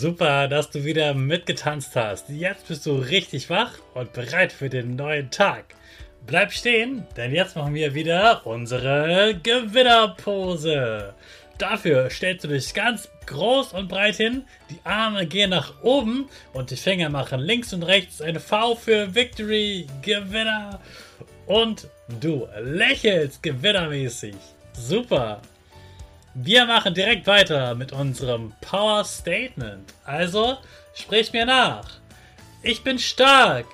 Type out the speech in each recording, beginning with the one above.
Super, dass du wieder mitgetanzt hast. Jetzt bist du richtig wach und bereit für den neuen Tag. Bleib stehen, denn jetzt machen wir wieder unsere Gewinnerpose. Dafür stellst du dich ganz groß und breit hin, die Arme gehen nach oben und die Finger machen links und rechts eine V für Victory, Gewinner. Und du lächelst gewinnermäßig. Super. Wir machen direkt weiter mit unserem Power Statement. Also, sprich mir nach. Ich bin stark.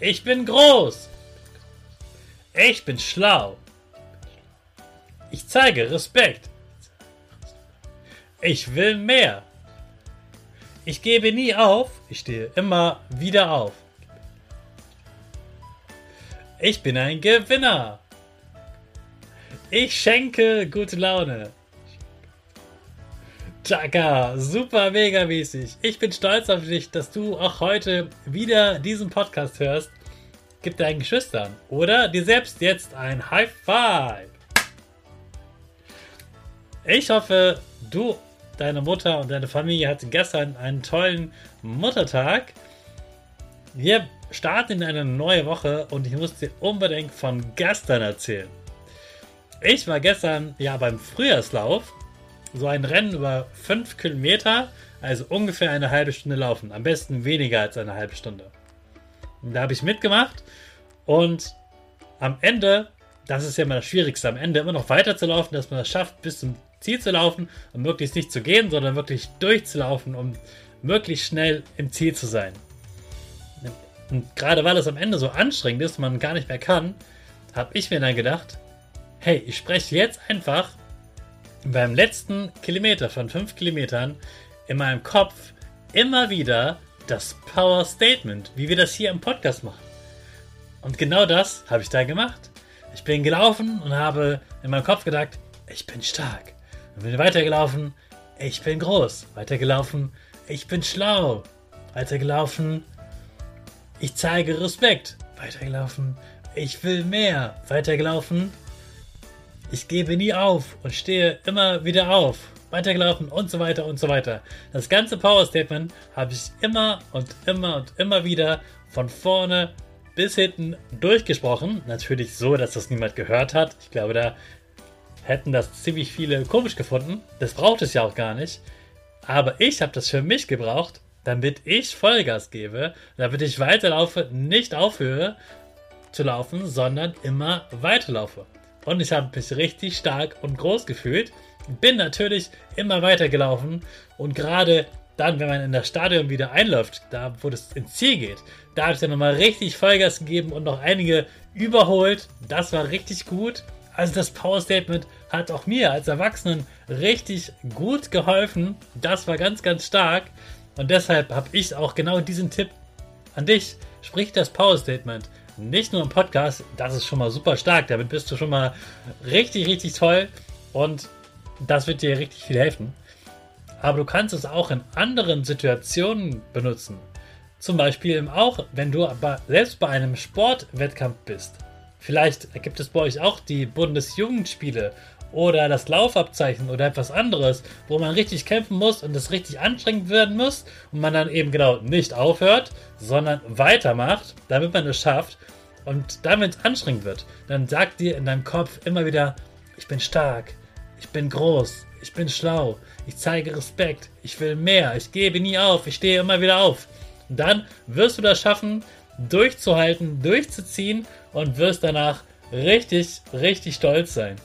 Ich bin groß. Ich bin schlau. Ich zeige Respekt. Ich will mehr. Ich gebe nie auf. Ich stehe immer wieder auf. Ich bin ein Gewinner. Ich schenke gute Laune. Chaka, super mega mäßig. Ich bin stolz auf dich, dass du auch heute wieder diesen Podcast hörst. Gib deinen Geschwistern oder dir selbst jetzt ein High Five. Ich hoffe, du, deine Mutter und deine Familie hatten gestern einen tollen Muttertag. Wir starten in eine neue Woche und ich muss dir unbedingt von gestern erzählen. Ich war gestern ja beim Frühjahrslauf, so ein Rennen über 5 Kilometer, also ungefähr eine halbe Stunde laufen. Am besten weniger als eine halbe Stunde. Und da habe ich mitgemacht und am Ende, das ist ja immer das Schwierigste, am Ende immer noch weiter zu laufen, dass man es schafft, bis zum Ziel zu laufen und möglichst nicht zu gehen, sondern wirklich durchzulaufen, um möglichst schnell im Ziel zu sein. Und gerade weil es am Ende so anstrengend ist, man gar nicht mehr kann, habe ich mir dann gedacht, hey, ich spreche jetzt einfach beim letzten Kilometer von 5 Kilometern in meinem Kopf immer wieder das Power Statement, wie wir das hier im Podcast machen. Und genau das habe ich da gemacht. Ich bin gelaufen und habe in meinem Kopf gedacht, ich bin stark. Und bin weitergelaufen, ich bin groß. Weitergelaufen, ich bin schlau. Weitergelaufen, ich zeige Respekt. Weitergelaufen, ich will mehr. Weitergelaufen, ich gebe nie auf und stehe immer wieder auf. Weitergelaufen und so weiter und so weiter. Das ganze Power Statement habe ich immer und immer und immer wieder von vorne bis hinten durchgesprochen. Natürlich so, dass das niemand gehört hat. Ich glaube, da hätten das ziemlich viele komisch gefunden. Das braucht es ja auch gar nicht. Aber ich habe das für mich gebraucht, damit ich Vollgas gebe, damit ich weiterlaufe, nicht aufhöre zu laufen, sondern immer weiterlaufe. Und ich habe mich richtig stark und groß gefühlt. Bin natürlich immer weiter gelaufen und gerade dann, wenn man in das Stadion wieder einläuft, da wo es ins Ziel geht, da habe ich dann nochmal richtig Vollgas gegeben und noch einige überholt. Das war richtig gut. Also das Power Statement hat auch mir als Erwachsenen richtig gut geholfen. Das war ganz, ganz stark. Und deshalb habe ich auch genau diesen Tipp an dich. Sprich das Power Statement nicht nur im Podcast, das ist schon mal super stark. Damit bist du schon mal richtig, richtig toll und das wird dir richtig viel helfen. Aber du kannst es auch in anderen Situationen benutzen. Zum Beispiel auch, wenn du aber selbst bei einem Sportwettkampf bist. Vielleicht gibt es bei euch auch die Bundesjugendspiele oder das Laufabzeichen oder etwas anderes, wo man richtig kämpfen muss und es richtig anstrengend werden muss und man dann eben genau nicht aufhört, sondern weitermacht, damit man es schafft. Und wenn es anstrengend wird, dann sagt dir in deinem Kopf immer wieder, ich bin stark, ich bin groß, ich bin schlau, ich zeige Respekt, ich will mehr, ich gebe nie auf, ich stehe immer wieder auf. Und dann wirst du das schaffen, durchzuhalten, durchzuziehen und wirst danach richtig, richtig stolz sein.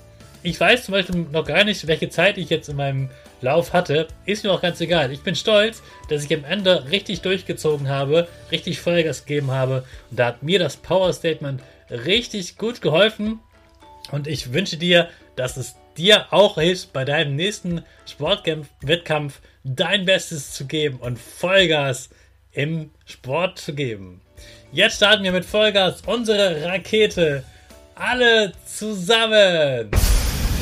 Ich weiß zum Beispiel noch gar nicht, welche Zeit ich jetzt in meinem Lauf hatte. Ist mir auch ganz egal. Ich bin stolz, dass ich am Ende richtig durchgezogen habe, richtig Vollgas gegeben habe. Und da hat mir das Power Statement richtig gut geholfen. Und ich wünsche dir, dass es dir auch hilft, bei deinem nächsten Sportwettkampf dein Bestes zu geben und Vollgas im Sport zu geben. Jetzt starten wir mit Vollgas unsere Rakete. Alle zusammen.